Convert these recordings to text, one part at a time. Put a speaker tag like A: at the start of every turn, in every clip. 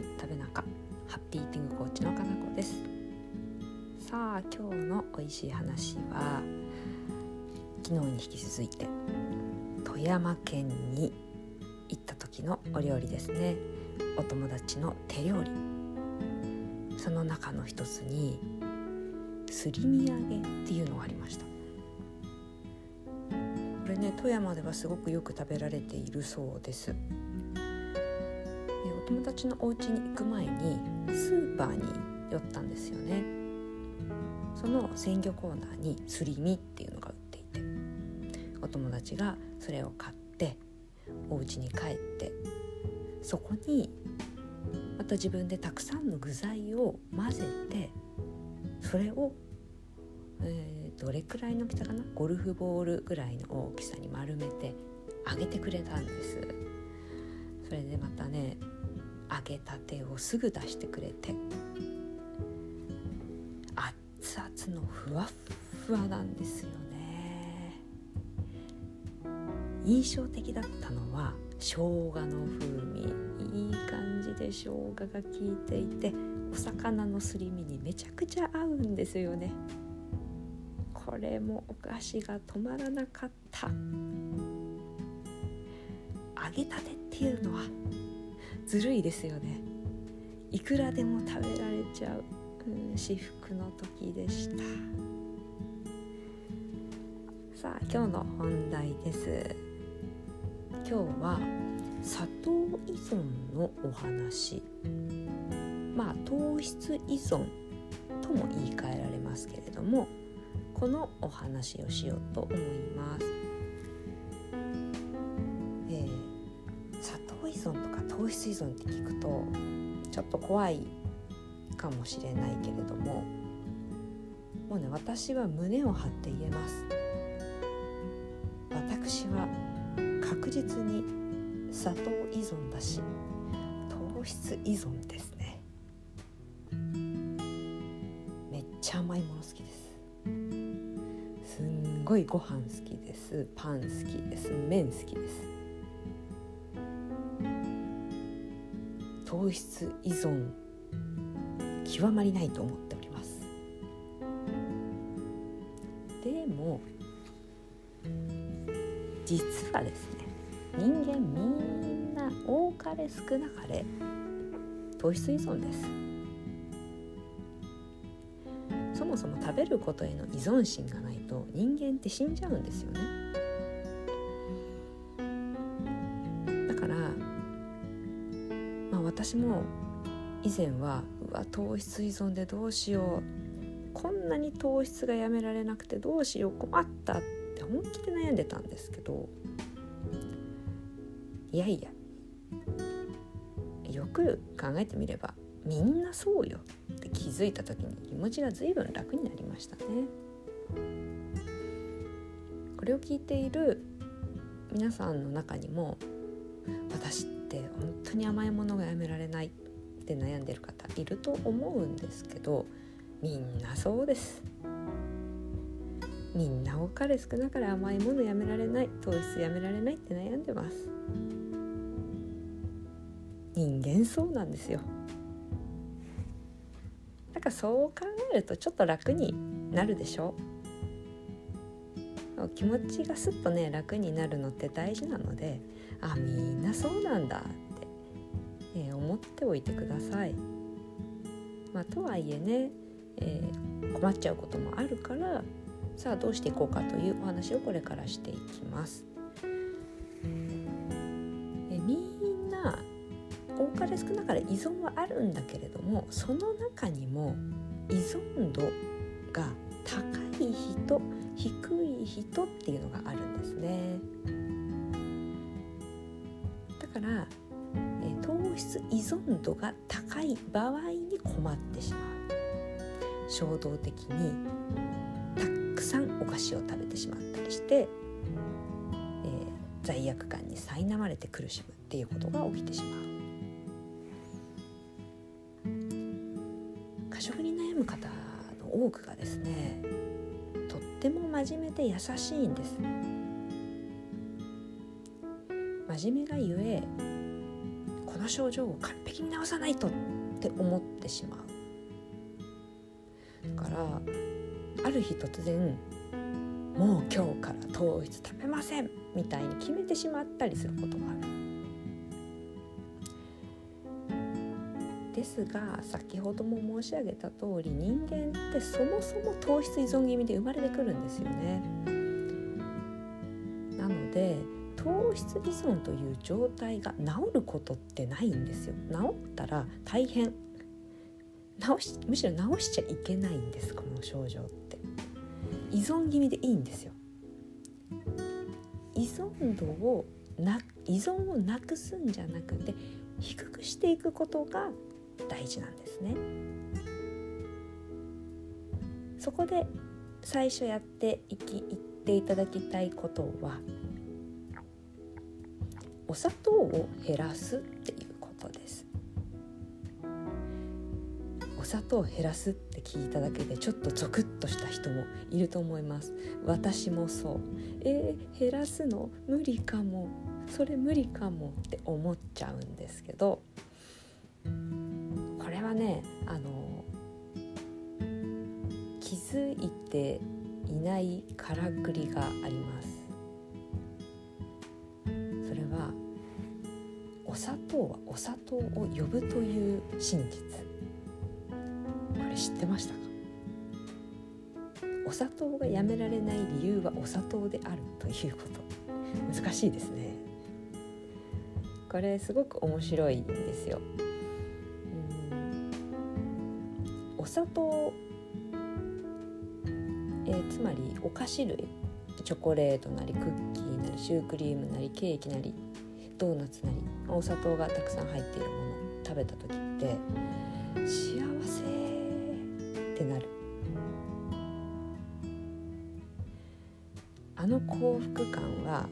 A: り食べ中ハッピーティングコーチのかなこです。さあ今日の美味しい話は昨日に引き続いて富山県に行った時のお料理ですね。お友達の手料理。その中の一つにすり身揚げっていうのがありました。これね富山ではすごくよく食べられているそうです。友達のお家に行く前にスーパーに寄ったんですよね。その鮮魚コーナーにすり身っていうのが売っていてお友達がそれを買ってお家に帰ってそこにまた自分でたくさんの具材を混ぜてそれを、えー、どれくらいの大きさかな？ゴルフボールぐらいの大きさに丸めて揚げてくれたんです。それでまたね揚げたてをすぐ出してくれて熱々のふわっふわなんですよね。印象的だったのは生姜の風味。いい感じで生姜が効いていてお魚のすり身にめちゃくちゃ合うんですよね。これもお菓子が止まらなかった。揚げたてっていうのはずるいですよね。いくらでも食べられちゃう、うん、至福の時でした。さあ今日の本題です。今日は砂糖依存のお話。まあ糖質依存とも言い換えられますけれどもこのお話をしようと思います。糖質依存って聞くとちょっと怖いかもしれないけれどももうね私は胸を張って言えます。私は確実に砂糖依存だし糖質依存ですね。めっちゃ甘いもの好きです。すんごいご飯好きです。パン好きです。麺好きです。糖質依存極まりないと思っております。でも実はですね人間みんな多かれ少なかれ糖質依存です。そもそも食べることへの依存心がないと人間って死んじゃうんですよね。だから私も以前はうわ糖質依存でどうしようこんなに糖質がやめられなくてどうしよう困ったって本気で悩んでたんですけどいやいやよく考えてみればみんなそうよって気づいた時に気持ちが随分楽になりましたね。これを聞いている皆さんの中にも私って本当に甘いものがやめられないって悩んでる方いると思うんですけどみんなそうです。みんな多かれ少なかれ甘いものやめられない糖質やめられないって悩んでます。人間そうなんですよ。だからそう考えるとちょっと楽になるでしょ。う気持ちがすっとね楽になるのって大事なのであみんなそうなんだって、えー、思っておいてください。まあ、とはいえね、えー、困っちゃうこともあるからさあどうしていこうかというお話をこれからしていきます。えみんな多かれ少なかれ依存はあるんだけれどもその中にも依存度が高い人低い人っていうのがあるんですねだ。から、え糖質依存度が高い場合に困ってしまう衝動的にたくさんお菓子を食べてしまったりして、えー、罪悪感に苛まれて苦しむっていうことが起きてしまう過食に悩む方の多くがですねても真面目で優しいんです。真面目がゆえこの症状を完璧に治さないとって思ってしまう。だからある日突然もう今日から糖質食べませんみたいに決めてしまったりすることがある。ですが先ほども申し上げた通り人間ってそもそも糖質依存気味で生まれてくるんですよね。なので糖質依存という状態が治ることってないんですよ。治ったら大変。治しむしろ治しちゃいけないんですこの症状って。依存気味でいいんですよ。依存度をな依存をなくすんじゃなくて低くしていくことが大事なんですね。そこで最初やっていき言っていただきたいことはお砂糖を減らすっていうことです。お砂糖を減らすって聞いただけでちょっとゾクッとした人もいると思います。私もそう。えー、減らすの無理かも。それ無理かもって思っちゃうんですけどこれはねあの気づいていないからくりがあります。お砂糖はお砂糖を呼ぶという真実。これ知ってましたか？お砂糖がやめられない理由はお砂糖であるということ。難しいですね。これすごく面白いんですよ。砂糖。えー、つまりお菓子類。チョコレートなりクッキーなりシュークリームなりケーキなりドーナツなり。お砂糖がたくさん入っているもの。食べた時って幸せってなる。あの幸福感は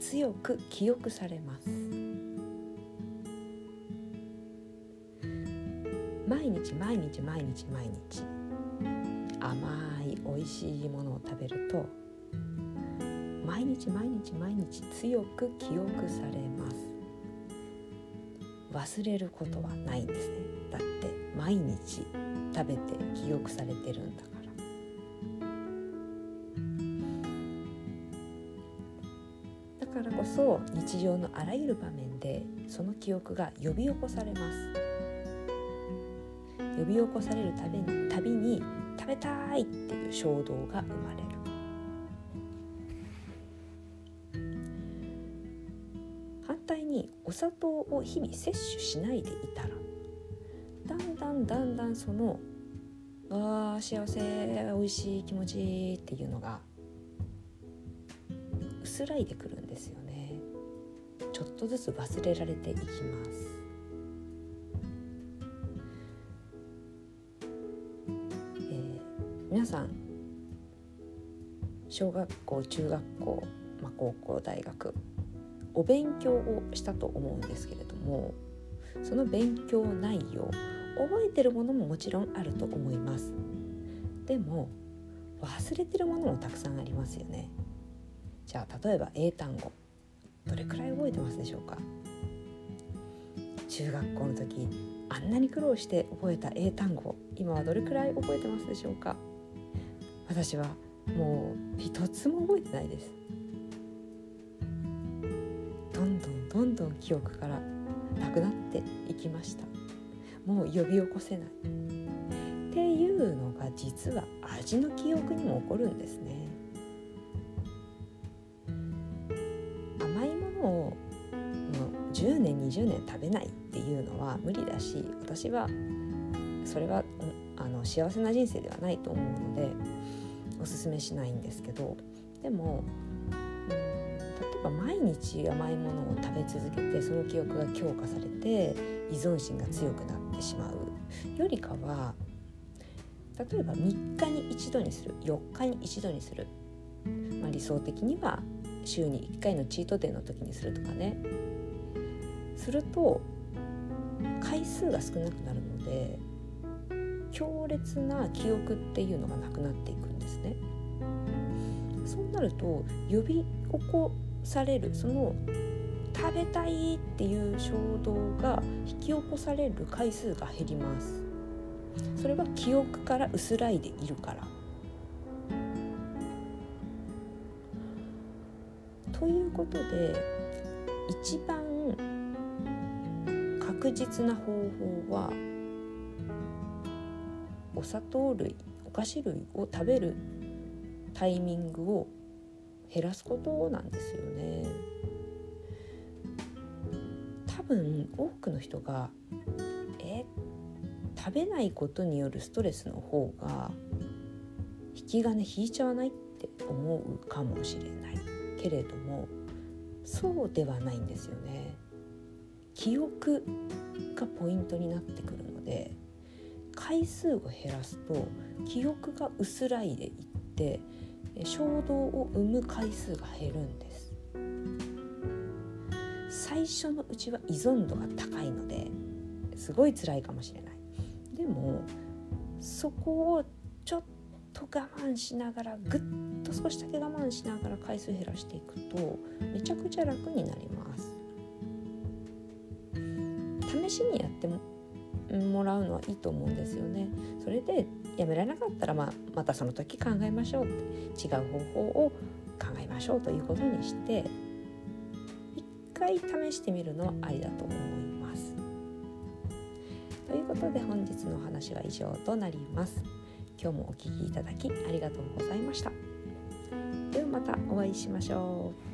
A: 強く記憶されます。毎日毎日毎日毎日。甘い美味しいものを食べると毎日毎日毎日強く記憶されます。忘れることはないんですね。だって毎日食べて記憶されてるんだから。だからこそ日常のあらゆる場面でその記憶が呼び起こされます。呼び起こされるたびにたびに食べたいっていう衝動が生まれる。反対にお砂糖を日々摂取しないでいたらだんだんだんだんその「わあ幸せ美味しい気持ちいい」っていうのが薄らいでくるんですよね。ちょっとずつ忘れられていきます。皆さん小学校中学校、まあ、高校大学お勉強をしたと思うんですけれどもその勉強内容覚えてるものももちろんあると思います。でも忘れてるものもたくさんありますよね。じゃあ例えば英単語どれくらい覚えてますでしょうか？中学校の時あんなに苦労して覚えた英単語今はどれくらい覚えてますでしょうか？私はもう一つも覚えてないです。どんどんどんどん記憶からなくなっていきました。もう呼び起こせない。っていうのが実は味の記憶にも起こるんですね。甘いものをもう10年20年食べないっていうのは無理だし私はそれはあの幸せな人生ではないと思うのでおすすめしないんですけどでもぱ毎日甘いものを食べ続けてその記憶が強化されて依存心が強くなってしまうよりかは例えば3日に1度にする4日に1度にする、まあ、理想的には週に1回のチートデーの時にするとかね。すると回数が少なくなるので強烈な記憶っていうのがなくなっていく。ですね。そうなると呼び起こされるその食べたいっていう衝動が引き起こされる回数が減ります。それは記憶から薄らいでいるから。ということで一番確実な方法はお砂糖類。菓子類を食べるタイミングを減らすことなんですよね。多分多くの人がえ食べないことによるストレスの方が引き金引いちゃわないって思うかもしれないけれどもそうではないんですよね。記憶がポイントになってくるので回数を減らすと記憶が薄らいでいって衝動を生む回数が減るんです。最初のうちは依存度が高いのですごい辛いかもしれない。でもそこをちょっと我慢しながらぐっと少しだけ我慢しながら回数減らしていくとめちゃくちゃ楽になります。試しにやってもらうのはいいと思うんですよね。それでやめられなかったら、まあ、またその時考えましょうって違う方法を考えましょうということにして一回試してみるのはありだと思います。ということで本日のお話は以上となります。今日もお聴きいただきありがとうございました。ではまたお会いしましょう。